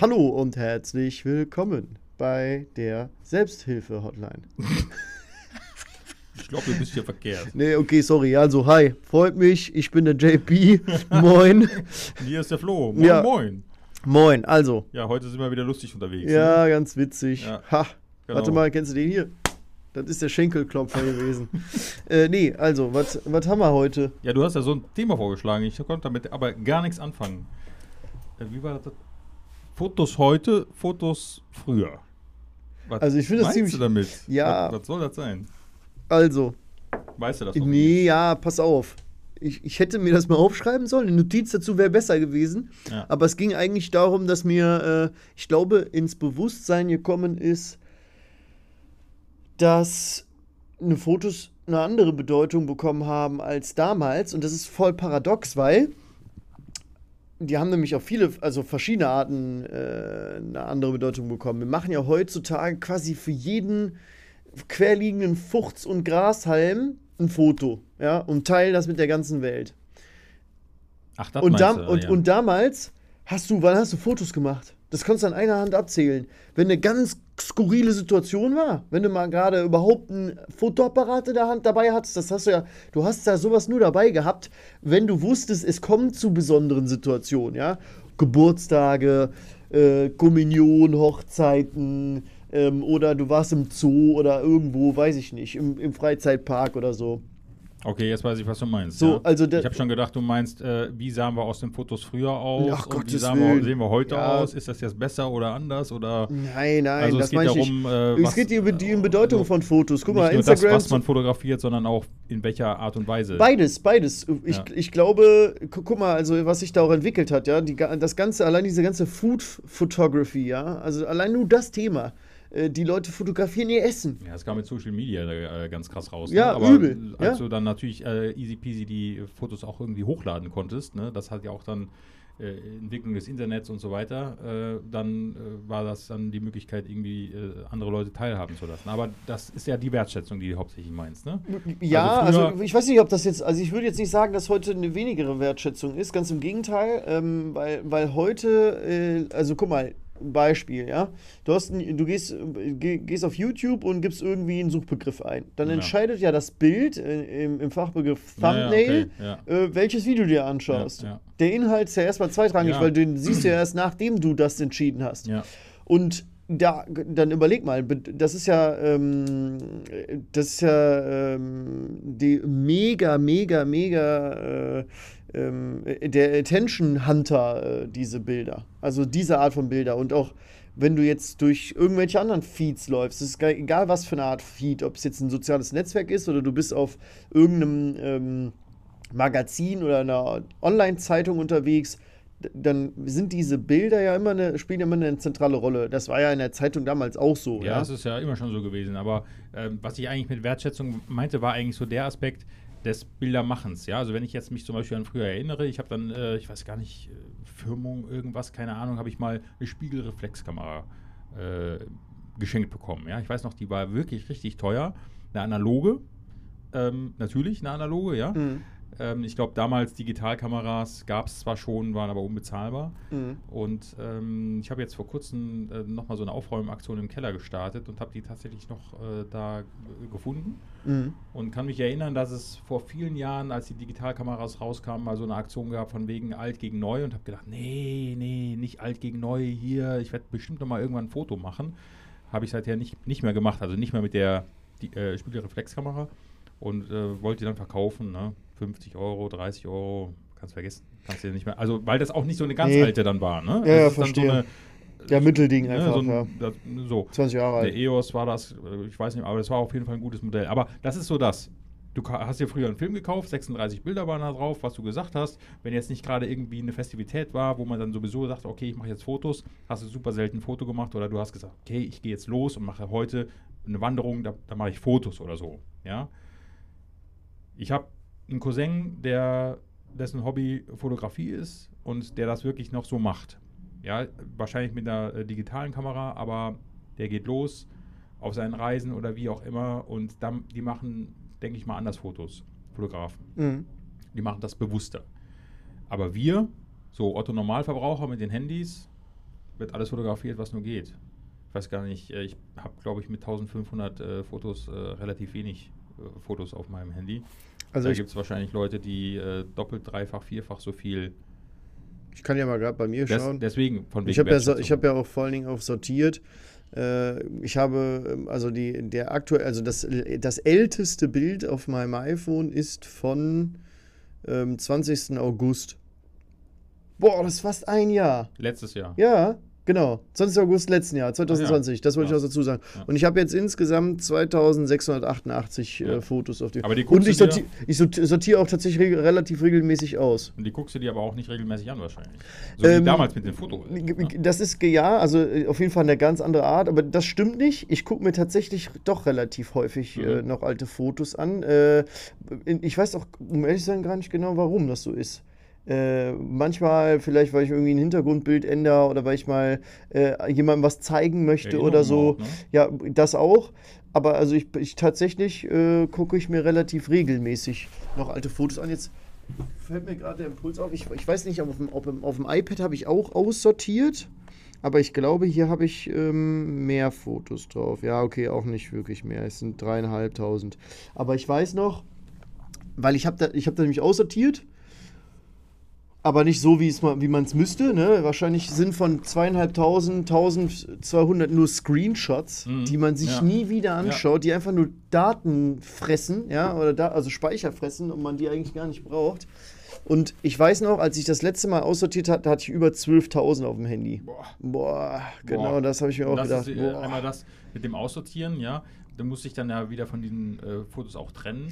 Hallo und herzlich willkommen bei der Selbsthilfe-Hotline. Ich glaube, du bist hier verkehrt. Nee, okay, sorry. Also, hi, freut mich. Ich bin der JP. Moin. Hier ist der Flo. Moin, Ja. moin. Moin. Also, Ja, heute sind wir wieder lustig unterwegs. ne? ja, ganz witzig. Ja, Ha. genau. Warte mal, kennst du den hier? Das ist der Schenkelklopfer gewesen. äh, nee, also, was was haben wir heute? Ja, du hast ja so ein Thema vorgeschlagen. Ich konnte damit aber gar nichts anfangen. Äh, Wie war das? Fotos heute, Fotos früher. Was Also, ich finde das meinst ziemlich- du damit? Ja. Was, was soll das sein? Also, Weißt du das noch nee, ja, pass auf. Ich, ich hätte mir das mal aufschreiben sollen. Eine Notiz dazu wäre besser gewesen. Ja. Aber es ging eigentlich darum, dass mir, äh, ich glaube, ins Bewusstsein gekommen ist, dass eine Fotos eine andere Bedeutung bekommen haben als damals. Und das ist voll paradox, weil die haben nämlich auf viele, also verschiedene Arten äh, eine andere Bedeutung bekommen. Wir machen ja heutzutage quasi für jeden querliegenden Fuchs- und Grashalm ein Foto, ja, und teilen das mit der ganzen Welt. Ach, das Und, dam du, und, ja. und damals hast du, wann hast du Fotos gemacht? Das konntest du an einer Hand abzählen. Wenn eine ganz skurrile Situation war, wenn du mal gerade überhaupt einen Fotoapparat in der Hand dabei hattest, das hast du ja, du hast da sowas nur dabei gehabt, wenn du wusstest, es kommt zu besonderen Situationen, ja. Geburtstage, äh, Kommunion, Hochzeiten, ähm, oder du warst im Zoo oder irgendwo, weiß ich nicht, im, im Freizeitpark oder so. Okay, jetzt weiß ich, was du meinst. So, ja. also ich habe schon gedacht, du meinst, äh, wie sahen wir aus den Fotos früher aus Ach, und wie Gottes sahen wir, sehen wir heute Ja. aus? Ist das jetzt besser oder anders? Oder Nein, nein, Also es das geht meine ich darum, nicht. äh, es was- geht über die Bedeutung also von Fotos. Guck nicht mal, nur das, Instagram. was man fotografiert, sondern auch in welcher Art und Weise. beides, beides. Ich, Ja. ich glaube, gu guck mal, also was sich da auch entwickelt hat, ja, die, das ganze, allein diese ganze Food Photography, ja, also allein nur das Thema. Äh, Die Leute fotografieren ihr Essen. Ja, es kam mit Social Media äh, ganz krass raus. Ja, ne? Aber übel, als ja. du dann natürlich äh, easy peasy die Fotos auch irgendwie hochladen konntest, ne? das hat ja auch dann äh, Entwicklung des Internets und so weiter, äh, dann war das dann die Möglichkeit, irgendwie andere Leute teilhaben zu lassen. Aber das ist ja die Wertschätzung, die du hauptsächlich meinst, ne? Ja, Also also, ich weiß nicht, ob das jetzt, also ich würde jetzt nicht sagen, dass heute eine wenigere Wertschätzung ist, ganz im Gegenteil, ähm, weil, weil heute, äh, also guck mal, Beispiel, ja, du hast, ein, du gehst, geh- gehst auf YouTube und gibst irgendwie einen Suchbegriff ein, dann Ja. entscheidet ja das Bild äh, im, im Fachbegriff Ja, ja, Thumbnail, okay, ja. äh, welches Video du dir anschaust. Der Inhalt ist ja erstmal zweitrangig, weil den siehst du ja erst nachdem du das entschieden hast. Und da, dann überleg mal, das ist ja, ähm, das ist ja ähm, die mega, mega, mega, äh, ähm, der Attention Hunter, äh, diese Bilder. Also diese Art von Bilder. Und auch wenn du jetzt durch irgendwelche anderen Feeds läufst, es ist egal was für eine Art Feed, ob es jetzt ein soziales Netzwerk ist oder du bist auf irgendeinem ähm, Magazin oder einer Online-Zeitung unterwegs, dann sind diese Bilder ja immer eine, spielen immer eine zentrale Rolle. Das war ja in der Zeitung damals auch so. Ja, Ja, das ist ja immer schon so gewesen. Aber ähm, was ich eigentlich mit Wertschätzung meinte, war eigentlich so der Aspekt des Bildermachens. Ja, also wenn ich jetzt mich zum Beispiel an früher erinnere, ich habe dann, äh, ich weiß gar nicht, äh, Firmung, irgendwas, keine Ahnung, habe ich mal eine Spiegelreflexkamera äh, geschenkt bekommen. Ja, ich weiß noch, die war wirklich richtig teuer. Eine analoge, ähm, natürlich eine analoge, ja. Mhm. Ähm, ich glaube, damals Digitalkameras gab es zwar schon, waren aber unbezahlbar. Mhm. Und ähm, ich habe jetzt vor kurzem äh, nochmal so eine Aufräumaktion im Keller gestartet und habe die tatsächlich noch äh, da gefunden. Mhm. Und kann mich erinnern, dass es vor vielen Jahren, als die Digitalkameras rauskamen, mal so eine Aktion gab von wegen alt gegen neu und habe gedacht, nee, nee, nicht alt gegen neu hier, ich werde bestimmt noch mal irgendwann ein Foto machen. Habe ich seither nicht, nicht mehr gemacht, also nicht mehr mit der die, äh, Spiegelreflexkamera und äh, wollte die dann verkaufen, ne? 50 Euro, 30 Euro, kannst vergessen, kannst du nicht mehr, also weil das auch nicht so eine ganz Nee. alte dann war, ne? Ja, ja, verstehe. So eine, Ja, Mittelding ne, einfach, so, ein, ja. das, so. 20 Jahre Der alt. EOS war das, äh, ich weiß nicht, aber das war auf jeden Fall ein gutes Modell. Aber das ist so das. Du hast dir früher einen Film gekauft, 36 Bilder waren da drauf, was du gesagt hast. Wenn jetzt nicht gerade irgendwie eine Festivität war, wo man dann sowieso sagt, okay, ich mache jetzt Fotos, hast du super selten ein Foto gemacht oder du hast gesagt, okay, ich gehe jetzt los und mache heute eine Wanderung, da, da mache ich Fotos oder so. Ja. Ich habe einen Cousin, der dessen Hobby Fotografie ist und der das wirklich noch so macht. Ja, wahrscheinlich mit einer äh, digitalen Kamera, aber der geht los auf seinen Reisen oder wie auch immer und dann, die machen, denke ich mal, anders Fotos, Fotografen. Mhm. Die machen das bewusster. Aber wir, so Otto Normalverbraucher mit den Handys, wird alles fotografiert, was nur geht. Ich weiß gar nicht, äh, ich habe, glaube ich, mit 1500 äh, Fotos äh, relativ wenig äh, Fotos auf meinem Handy. Also da ich, gibt es wahrscheinlich Leute, die äh, doppelt, dreifach, vierfach so viel. ich kann ja mal gerade bei mir Des, schauen. deswegen von Ich wegen habe ja, so, ich hab ja auch vor allen Dingen auf sortiert. Äh, ich habe, ähm, also die, der aktuell, also das, das älteste Bild auf meinem iPhone ist von ähm, 20. August. Boah, das ist fast ein Jahr. Letztes Jahr. Ja, genau. 20. August letzten Jahr, 2020. Das wollte ich Krass. auch dazu sagen. Ja. Und ich habe jetzt insgesamt 2688 Ja. äh, Fotos auf dem. Aber die Und guckst ich du dir- sortiere ich sorti- sortiere auch tatsächlich reg relativ regelmäßig aus. Und die guckst du dir aber auch nicht regelmäßig an wahrscheinlich. So Ähm, wie damals mit den Fotos. Das ist ja, also äh, auf jeden Fall eine ganz andere Art, aber das stimmt nicht. Ich gucke mir tatsächlich doch relativ häufig äh, Mhm. noch alte Fotos an. Äh, ich weiß auch, um ehrlich zu sein, gar nicht genau, warum das so ist. Äh, manchmal vielleicht, weil ich irgendwie ein Hintergrundbild ändere oder weil ich mal äh, jemandem was zeigen möchte oder so. Auch, ne? Ja, das auch. Aber also ich, ich tatsächlich äh, gucke ich mir relativ regelmäßig noch alte Fotos an. Jetzt fällt mir gerade der Impuls auf. Ich, ich weiß nicht, ob auf dem, ob im, auf dem iPad habe ich auch aussortiert. Aber ich glaube, hier habe ich ähm, mehr Fotos drauf. Ja, okay, auch nicht wirklich mehr. Es sind dreieinhalbtausend. Aber ich weiß noch, weil ich habe da, ich habe da nämlich aussortiert. Aber nicht so, wie es mal, wie man es müsste. Ne? Wahrscheinlich sind von zweieinhalbtausend, 1200 nur Screenshots, Mhm, die man sich ja. nie wieder anschaut, die einfach nur Daten fressen, ja, oder da, also Speicher fressen und man die eigentlich gar nicht braucht. Und ich weiß noch, als ich das letzte Mal aussortiert hatte, hatte ich über 12.000 auf dem Handy. Boah. Boah, genau, Boah. das habe ich mir auch gedacht. ist äh, einmal das mit dem Aussortieren, ja. Da muss ich dann ja wieder von diesen äh, Fotos auch trennen.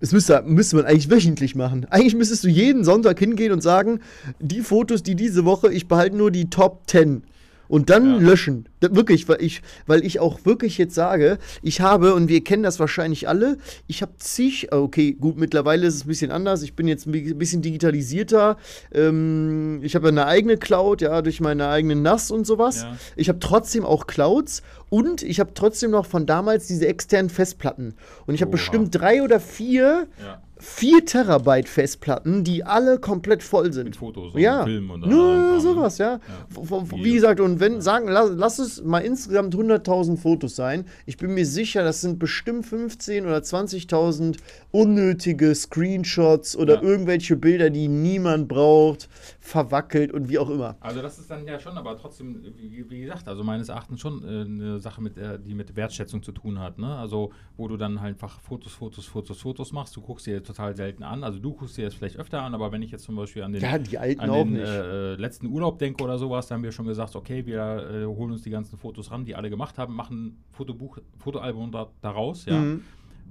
Das müsste, müsste man eigentlich wöchentlich machen. Eigentlich müsstest du jeden Sonntag hingehen und sagen, die Fotos, die diese Woche, ich behalte nur die Top 10. Und dann Ja. löschen. Wirklich, weil ich, weil ich auch wirklich jetzt sage, ich habe, und wir kennen das wahrscheinlich alle, ich habe zig, okay, gut, mittlerweile ist es ein bisschen anders, ich bin jetzt ein bi- bisschen digitalisierter, ähm, ich habe eine eigene Cloud, ja, durch meine eigenen NAS und sowas. Ja. Ich habe trotzdem auch Clouds und ich habe trotzdem noch von damals diese externen Festplatten. Und ich habe bestimmt drei oder vier Ja. 4 Terabyte Festplatten, die alle komplett voll sind. Mit Fotos und ja, Filmen und nur allem Kram, ne? sowas, ja. Ja. Wie gesagt, und wenn, sagen, lass, lass es mal insgesamt 100.000 Fotos sein. Ich bin mir sicher, das sind bestimmt 15.000 oder 20.000 unnötige Screenshots oder Ja. irgendwelche Bilder, die niemand braucht, verwackelt und wie auch immer. Also das ist dann ja schon, aber trotzdem, wie, wie gesagt, also meines Erachtens schon äh, eine Sache, mit, äh, die mit Wertschätzung zu tun hat. Ne? Also wo du dann halt einfach Fotos, Fotos, Fotos, Fotos machst. Du guckst dir total selten an. Also du guckst dir das vielleicht öfter an, aber wenn ich jetzt zum Beispiel an den, Ja, an den äh, letzten Urlaub denke oder sowas, da haben wir schon gesagt, okay, wir äh, holen uns die ganzen Fotos ran, die alle gemacht haben, machen ein Fotobuch, Fotoalbum da, daraus, ja. Mhm.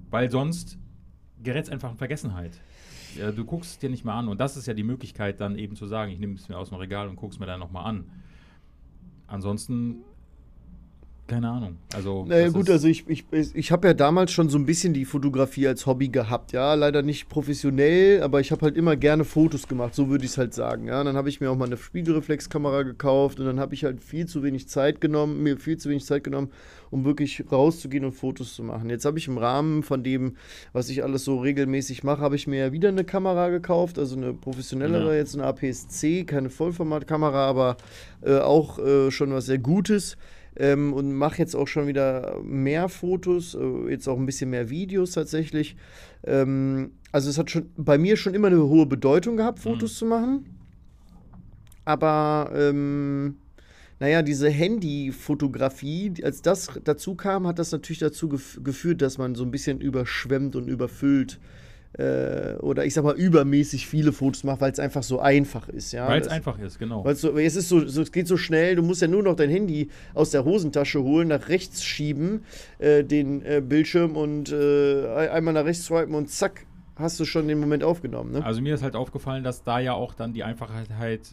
Weil sonst gerät es einfach in Vergessenheit. Ja, du guckst es dir nicht mal an und das ist ja die Möglichkeit, dann eben zu sagen, ich nehme es mir aus dem Regal und gucke es mir dann nochmal an. Ansonsten, keine Ahnung. Also, Naja, gut, also ich, ich, ich habe ja damals schon so ein bisschen die Fotografie als Hobby gehabt, ja, leider nicht professionell, aber ich habe halt immer gerne Fotos gemacht, so würde ich es halt sagen, ja. Und dann habe ich mir auch mal eine Spiegelreflexkamera gekauft und dann habe ich halt viel zu wenig Zeit genommen, mir viel zu wenig Zeit genommen, um wirklich rauszugehen und Fotos zu machen. Jetzt habe ich im Rahmen von dem, was ich alles so regelmäßig mache, habe ich mir ja wieder eine Kamera gekauft, also eine professionellere, Ja. jetzt eine APS-C, keine Vollformatkamera, aber äh, auch äh, schon was sehr Gutes ähm, und mache jetzt auch schon wieder mehr Fotos, äh, jetzt auch ein bisschen mehr Videos tatsächlich. Ähm, also es hat schon bei mir schon immer eine hohe Bedeutung gehabt, Fotos zu machen. Aber ähm, naja, diese Handyfotografie, als das dazu kam, hat das natürlich dazu gef geführt, dass man so ein bisschen überschwemmt und überfüllt äh, oder ich sag mal übermäßig viele Fotos macht, weil es einfach so einfach ist. Ja? Weil es einfach ist, genau. weil so, es ist so, so, es geht so schnell, du musst ja nur noch dein Handy aus der Hosentasche holen, nach rechts schieben, äh, den äh, Bildschirm und äh, ein- einmal nach rechts swipen und zack, hast du schon den Moment aufgenommen. Ne? Also mir ist halt aufgefallen, dass da ja auch dann die Einfachheit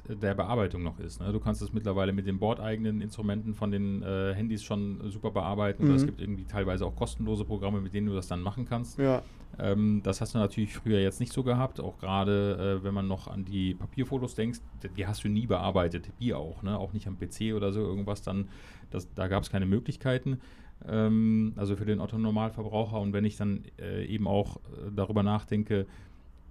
der Bearbeitung noch ist. Ne? Du kannst es mittlerweile mit den bordeigenen Instrumenten von den äh, Handys schon super bearbeiten. Oder Mhm. es gibt irgendwie teilweise auch kostenlose Programme, mit denen du das dann machen kannst. Ja. Ähm, das hast du natürlich früher jetzt nicht so gehabt, auch gerade äh, wenn man noch an die Papierfotos denkst, die- hast du nie bearbeitet, die auch, ne? auch nicht am PC oder so irgendwas, dann, das, da gab es keine Möglichkeiten, ähm, also für den Otto-Normalverbraucher und wenn ich dann äh, eben auch äh, darüber nachdenke,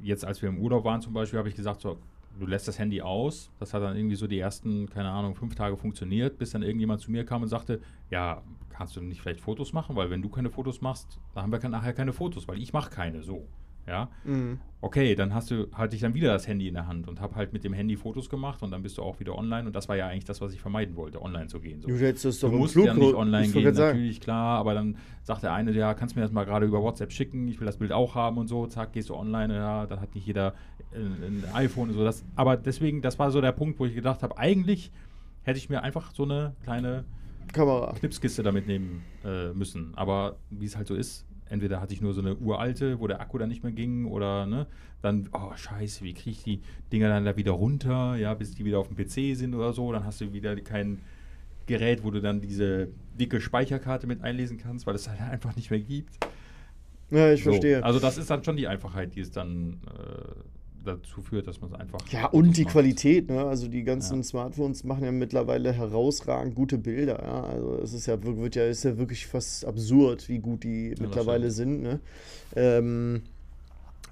jetzt als wir im Urlaub waren zum Beispiel, habe ich gesagt, so, du lässt das Handy aus. Das hat dann irgendwie so die ersten, keine Ahnung, fünf Tage funktioniert, bis dann irgendjemand zu mir kam und sagte, ja, kannst du nicht vielleicht Fotos machen? Weil wenn du keine Fotos machst, dann haben wir nachher keine Fotos, weil ich mache keine so. Ja, mhm. okay, dann hast du, hatte ich dann wieder das Handy in der Hand und habe halt mit dem Handy Fotos gemacht und dann bist du auch wieder online und das war ja eigentlich das, was ich vermeiden wollte, online zu gehen. So. Du, hättest das doch du musst ja nicht online gehen, natürlich, klar, aber dann sagt der eine, ja, kannst du mir das mal gerade über WhatsApp schicken, ich will das Bild auch haben und so, zack, gehst du online, ja, dann hat nicht jeder ein, ein iPhone und so. Das, aber deswegen, das war so der Punkt, wo ich gedacht habe, eigentlich hätte ich mir einfach so eine kleine Kamera. Knipskiste damit nehmen äh, müssen. Aber wie es halt so ist, entweder hatte ich nur so eine uralte, wo der Akku dann nicht mehr ging, oder ne, dann, oh scheiße, wie kriege ich die Dinger dann da wieder runter, ja, bis die wieder auf dem PC sind oder so, dann hast du wieder kein Gerät, wo du dann diese dicke Speicherkarte mit einlesen kannst, weil es halt einfach nicht mehr gibt. Ja, ich so. verstehe. Also das ist dann schon die Einfachheit, die es dann äh, dazu führt, dass man es einfach. Ja, und die macht. Qualität, ne? Also die ganzen ja. Smartphones machen ja mittlerweile herausragend gute Bilder, ja. Also es ist ja, wird ja, ist ja wirklich fast absurd, wie gut die ja, mittlerweile sind, ne? Ähm,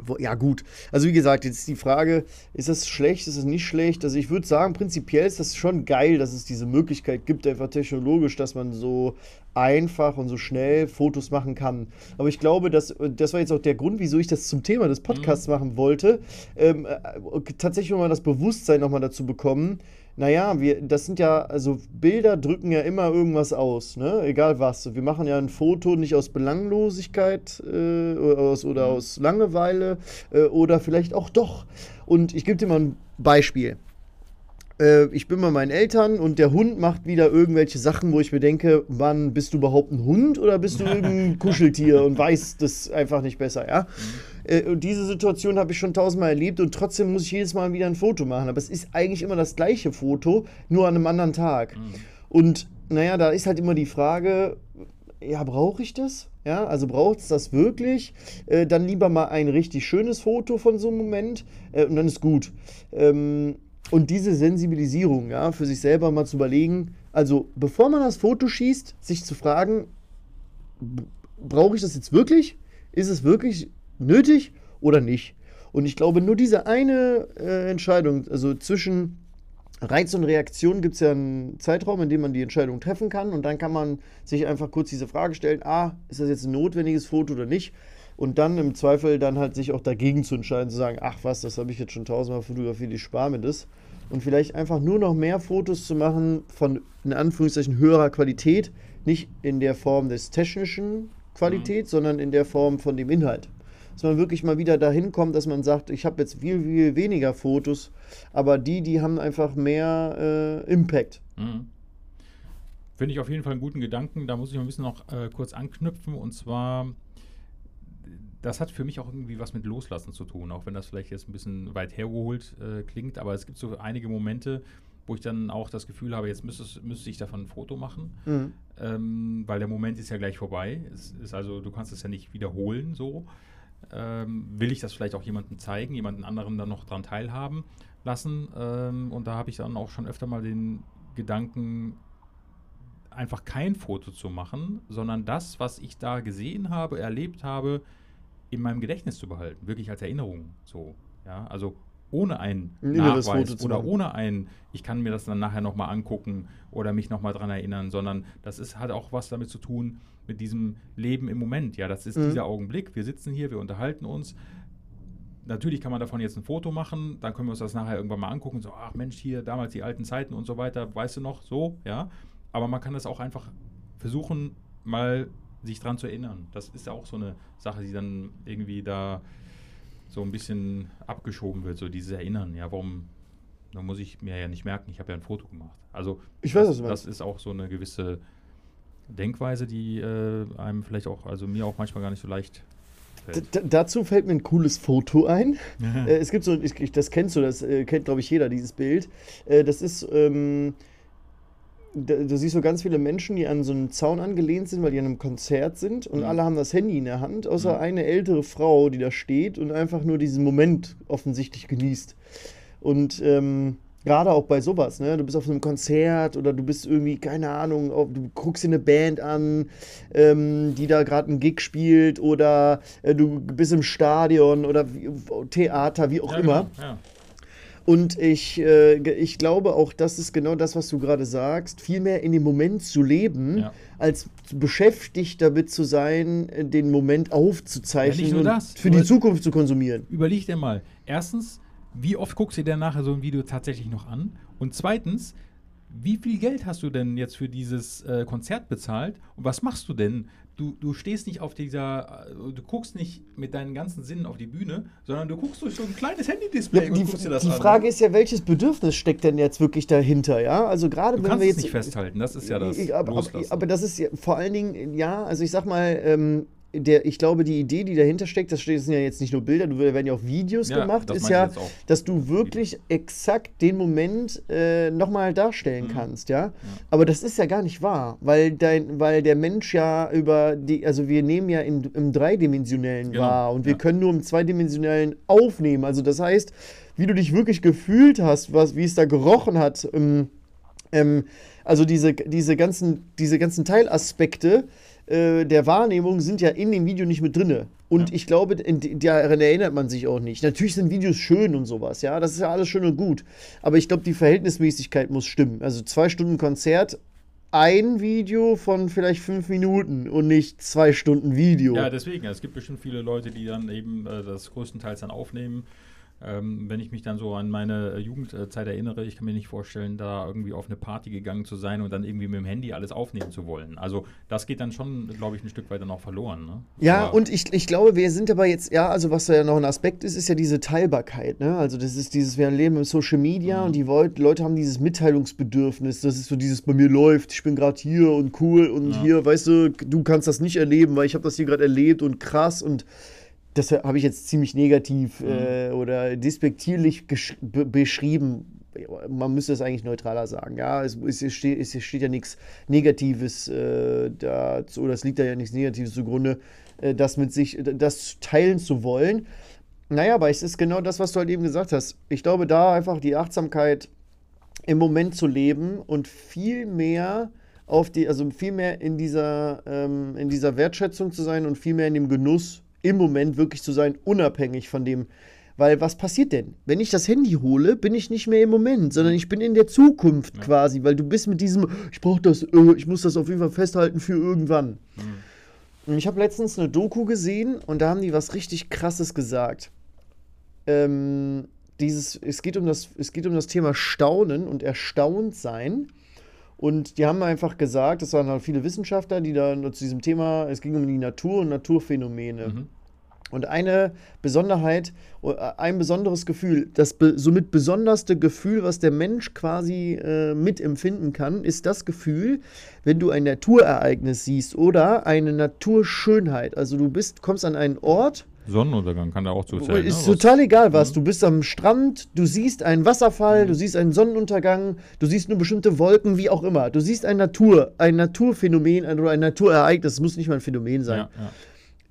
wo, ja, gut. Also, wie gesagt, jetzt die Frage: Ist das schlecht, ist das nicht schlecht? Also, ich würde sagen, prinzipiell ist das schon geil, dass es diese Möglichkeit gibt, einfach technologisch, dass man so einfach und so schnell Fotos machen kann. Aber ich glaube, dass, das war jetzt auch der Grund, wieso ich das zum Thema des Podcasts mhm. machen wollte. Ähm, äh, tatsächlich mal das Bewusstsein nochmal dazu bekommen, naja, wir, das sind ja, also Bilder drücken ja immer irgendwas aus, ne? Egal was. Wir machen ja ein Foto nicht aus Belanglosigkeit äh, oder, aus, oder mhm. aus Langeweile äh, oder vielleicht auch doch. Und ich gebe dir mal ein Beispiel äh, ich bin bei meinen Eltern und der Hund macht wieder irgendwelche Sachen, wo ich mir denke, Mann, bist du überhaupt ein Hund oder bist du irgendein Kuscheltier und weißt das einfach nicht besser, ja? Mhm. Äh, und diese Situation habe ich schon tausendmal erlebt und trotzdem muss ich jedes Mal wieder ein Foto machen. Aber es ist eigentlich immer das gleiche Foto, nur an einem anderen Tag. Mhm. Und naja, da ist halt immer die Frage, ja, brauche ich das? Ja, also braucht es das wirklich? Äh, dann lieber mal ein richtig schönes Foto von so einem Moment äh, und dann ist gut. Ähm, und diese Sensibilisierung, ja, für sich selber mal zu überlegen, also bevor man das Foto schießt, sich zu fragen, brauche ich das jetzt wirklich? Ist es wirklich nötig oder nicht? Und ich glaube, nur diese eine äh, Entscheidung, also zwischen Reiz und Reaktion gibt es ja einen Zeitraum, in dem man die Entscheidung treffen kann. Und dann kann man sich einfach kurz diese Frage stellen, ah, ist das jetzt ein notwendiges Foto oder nicht? Und dann im Zweifel dann halt sich auch dagegen zu entscheiden, zu sagen, ach was, das habe ich jetzt schon tausendmal fotografiert, ich spare mir das und vielleicht einfach nur noch mehr Fotos zu machen von in Anführungszeichen höherer Qualität, nicht in der Form des technischen Qualität, mhm. sondern in der Form von dem Inhalt. Dass man wirklich mal wieder dahin kommt, dass man sagt, ich habe jetzt viel, viel weniger Fotos, aber die, die haben einfach mehr äh, Impact. Mhm. Finde ich auf jeden Fall einen guten Gedanken. Da muss ich ein bisschen noch äh, kurz anknüpfen. Und zwar das hat für mich auch irgendwie was mit Loslassen zu tun, auch wenn das vielleicht jetzt ein bisschen weit hergeholt äh, klingt. Aber es gibt so einige Momente, wo ich dann auch das Gefühl habe, jetzt müsste, müsste ich davon ein Foto machen, mhm. ähm, weil der Moment ist ja gleich vorbei. Es ist also, du kannst es ja nicht wiederholen so. Ähm, will ich das vielleicht auch jemandem zeigen, jemanden anderen dann noch daran teilhaben lassen? Ähm, und da habe ich dann auch schon öfter mal den Gedanken, einfach kein Foto zu machen, sondern das, was ich da gesehen habe, erlebt habe, in meinem Gedächtnis zu behalten, wirklich als Erinnerung. So, ja, also ohne einen Nachweis oder ohne einen, ich kann mir das dann nachher nochmal angucken oder mich nochmal dran erinnern, sondern das ist, hat auch was damit zu tun mit diesem Leben im Moment. Ja, das ist mhm. dieser Augenblick. Wir sitzen hier, wir unterhalten uns. Natürlich kann man davon jetzt ein Foto machen, dann können wir uns das nachher irgendwann mal angucken. So, ach Mensch, hier damals die alten Zeiten und so weiter, weißt du noch, so, ja. Aber man kann das auch einfach versuchen, mal sich dran zu erinnern. Das ist ja auch so eine Sache, die dann irgendwie da so ein bisschen abgeschoben wird, so dieses Erinnern. Ja, warum, da muss ich mir ja nicht merken, ich habe ja ein Foto gemacht. Also, ich weiß, das, das ist auch so eine gewisse Denkweise, die äh, einem vielleicht auch, also mir auch manchmal gar nicht so leicht dazu fällt mir ein cooles Foto ein. äh, es gibt so, ich, das kennst du, das äh, kennt glaube ich jeder, dieses Bild. Äh, das ist ähm, da, da, siehst du ganz viele Menschen, die an so einen Zaun angelehnt sind, weil die an einem Konzert sind und mhm. alle haben das Handy in der Hand, außer mhm. eine ältere Frau, die da steht und einfach nur diesen Moment offensichtlich genießt. Und ähm, gerade auch bei sowas, ne? Du bist auf einem Konzert oder du bist irgendwie, keine Ahnung, du guckst dir eine Band an, ähm, die da gerade einen Gig spielt oder äh, du bist im Stadion oder wie, Theater, wie auch ja, immer. Genau, ja. Und ich, äh, ich glaube auch, das ist genau das, was du gerade sagst, viel mehr in dem Moment zu leben, Ja. als beschäftigt damit zu sein, den Moment aufzuzeichnen Ja, und das. für die Aber- Zukunft zu konsumieren. Überleg dir mal, erstens, wie oft guckst du dir nachher so ein Video tatsächlich noch an? Und zweitens, wie viel Geld hast du denn jetzt für dieses äh, Konzert bezahlt? Und was machst du denn? Du, du stehst nicht auf dieser, äh, du guckst nicht mit deinen ganzen Sinnen auf die Bühne, sondern du guckst durch so ein kleines Handy-Display Ja, und die guckst dir das die an. Frage ist ja, welches Bedürfnis steckt denn jetzt wirklich dahinter, ja? Also gerade du wenn kannst wir jetzt nicht festhalten, das ist ja das aber, aber, aber das ist ja vor allen Dingen, ja, also ich sag mal, ähm, der, ich glaube, die Idee, die dahinter steckt, das sind ja jetzt nicht nur Bilder, da werden ja auch Videos Ja, gemacht, ist ja, dass du wirklich exakt den Moment äh, nochmal darstellen Mhm. kannst, ja? Aber das ist ja gar nicht wahr, weil, dein, weil der Mensch ja über die, also wir nehmen ja in, im Dreidimensionellen Genau, wahr und wir ja. können nur im Zweidimensionellen aufnehmen. Also das heißt, wie du dich wirklich gefühlt hast, was, wie es da gerochen hat, ähm, ähm, also diese, diese, ganzen, diese ganzen Teilaspekte äh, der Wahrnehmung sind ja in dem Video nicht mit drinne. Und Ja. ich glaube, daran erinnert man sich auch nicht. Natürlich sind Videos schön und sowas, ja, das ist ja alles schön und gut. Aber ich glaube, die Verhältnismäßigkeit muss stimmen. Also zwei Stunden Konzert, ein Video von vielleicht fünf Minuten und nicht zwei Stunden Video. Ja, deswegen. Es gibt bestimmt viele Leute, die dann eben äh, das größtenteils dann aufnehmen. Ähm, wenn ich mich dann so an meine äh, Jugendzeit erinnere, ich kann mir nicht vorstellen, da irgendwie auf eine Party gegangen zu sein und dann irgendwie mit dem Handy alles aufnehmen zu wollen. Also das geht dann schon, glaube ich, ein Stück weit dann auch verloren. Ne? Ja, Aber- und ich, ich glaube, wir sind aber jetzt, ja, also was ja noch ein Aspekt ist, ist ja diese Teilbarkeit. Ne? Also das ist dieses, wir leben im Social Media Mhm. und die Leut- Leute haben dieses Mitteilungsbedürfnis. Das ist so dieses, bei mir läuft, ich bin gerade hier und cool und Ja. hier, weißt du, du kannst das nicht erleben, weil ich habe das hier gerade erlebt und krass und das habe ich jetzt ziemlich negativ Mhm. äh, oder despektierlich beschrieben. Man müsste es eigentlich neutraler sagen. Ja, es, es, es, steht, es steht ja nichts Negatives äh, dazu, oder es liegt da ja nichts Negatives zugrunde, äh, das mit sich, das teilen zu wollen. Naja, aber es ist genau das, was du halt eben gesagt hast. Ich glaube, da einfach die Achtsamkeit im Moment zu leben und viel mehr auf die, also viel mehr in dieser, ähm, in dieser Wertschätzung zu sein und viel mehr in dem Genuss im Moment wirklich zu sein, unabhängig von dem. Weil was passiert denn? Wenn ich das Handy hole, bin ich nicht mehr im Moment, sondern ich bin in der Zukunft Ja. quasi, weil du bist mit diesem, ich brauche das, äh, ich muss das auf jeden Fall festhalten für irgendwann. Und ich habe letztens eine Doku gesehen und da haben die was richtig Krasses gesagt. Ähm, dieses, es, geht um das, es geht um das Thema Staunen und Erstaunt sein. Und die haben einfach gesagt, das waren halt viele Wissenschaftler, die da zu diesem Thema, es ging um die Natur und Naturphänomene. Mhm. Und eine Besonderheit, äh, ein besonderes Gefühl, das be somit besonderste Gefühl, was der Mensch quasi äh, mitempfinden kann, ist das Gefühl, wenn du ein Naturereignis siehst oder eine Naturschönheit. Also du bist, kommst an einen Ort, Sonnenuntergang kann da auch zuzählen. ist ne? total egal was. Mhm. Du bist am Strand, du siehst einen Wasserfall, Mhm. du siehst einen Sonnenuntergang, du siehst nur bestimmte Wolken, wie auch immer. Du siehst ein Natur, ein Naturphänomen ein, oder ein Naturereignis. Es muss nicht mal ein Phänomen sein. Ja, ja.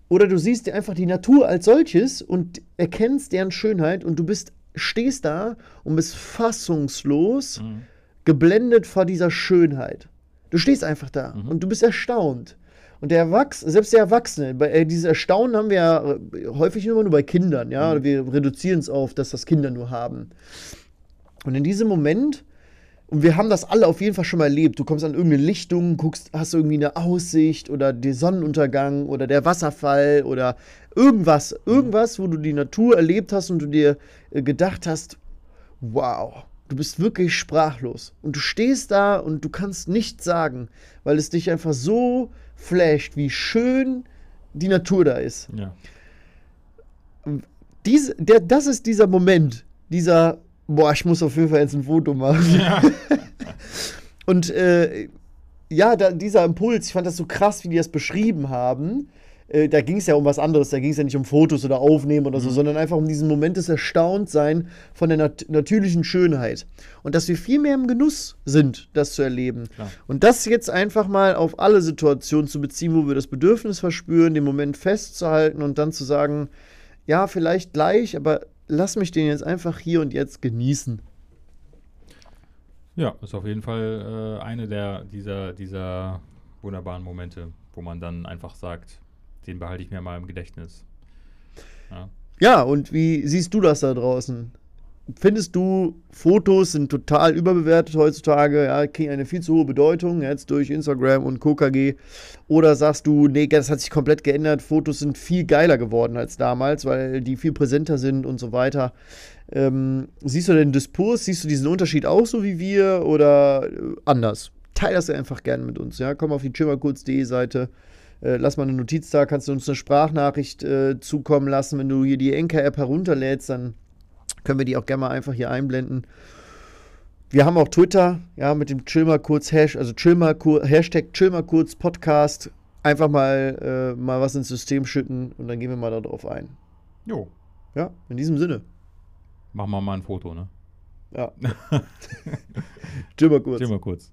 Oder du siehst einfach die Natur als solches und erkennst deren Schönheit und du bist, stehst da und bist fassungslos, Mhm. geblendet vor dieser Schönheit. Du stehst einfach da Mhm. und du bist erstaunt. Und der Erwachs selbst der Erwachsene, bei, äh, dieses Erstaunen haben wir ja äh, häufig immer nur bei Kindern, ja, Mhm. wir reduzieren es auf, dass das Kinder nur haben. Und in diesem Moment, und wir haben das alle auf jeden Fall schon mal erlebt, du kommst an irgendeine Lichtung, guckst, hast irgendwie eine Aussicht oder den Sonnenuntergang oder der Wasserfall oder irgendwas, irgendwas, wo du die Natur erlebt hast und du dir äh, gedacht hast, wow, du bist wirklich sprachlos. Und du stehst da und du kannst nichts sagen, weil es dich einfach so flasht, wie schön die Natur da ist. ja. Diese, der, das ist dieser Moment, dieser, boah, ich muss auf jeden Fall jetzt ein Foto machen. ja. Und äh, ja, da, dieser Impuls, ich fand das so krass, wie die das beschrieben haben. Äh, da ging es ja um was anderes, da ging es ja nicht um Fotos oder Aufnehmen oder so, Mhm. sondern einfach um diesen Moment des Erstauntsein von der nat natürlichen Schönheit. Und dass wir viel mehr im Genuss sind, das zu erleben. Klar. Und das jetzt einfach mal auf alle Situationen zu beziehen, wo wir das Bedürfnis verspüren, den Moment festzuhalten und dann zu sagen, ja, vielleicht gleich, aber lass mich den jetzt einfach hier und jetzt genießen. Ja, ist auf jeden Fall äh, eine der dieser, dieser wunderbaren Momente, wo man dann einfach sagt, den behalte ich mir mal im Gedächtnis. Ja. Ja, und wie siehst du das da draußen? findest du, Fotos sind total überbewertet heutzutage, ja, kriegen eine viel zu hohe Bedeutung, jetzt durch Instagram und KKG? Oder sagst du, nee, das hat sich komplett geändert, Fotos sind viel geiler geworden als damals, weil die viel präsenter sind und so weiter? Ähm, siehst du den Diskurs, siehst du diesen Unterschied auch so wie wir oder äh, anders? Teil das einfach gerne mit uns, ja, komm auf die chimmerkurz.de Seite, äh, lass mal eine Notiz da, kannst du uns eine Sprachnachricht äh, zukommen lassen, wenn du hier die Enker-App herunterlädst, dann können wir die auch gerne mal einfach hier einblenden. Wir haben auch Twitter, ja, mit dem Chill mal kurz Hash, also Chill mal kur, Hashtag Chill mal kurz Podcast. Einfach mal, äh, mal was ins System schütten und dann gehen wir mal darauf ein. Jo. Ja, in diesem Sinne. Machen wir mal ein Foto, ne? Ja. Chill mal kurz. Chill mal kurz.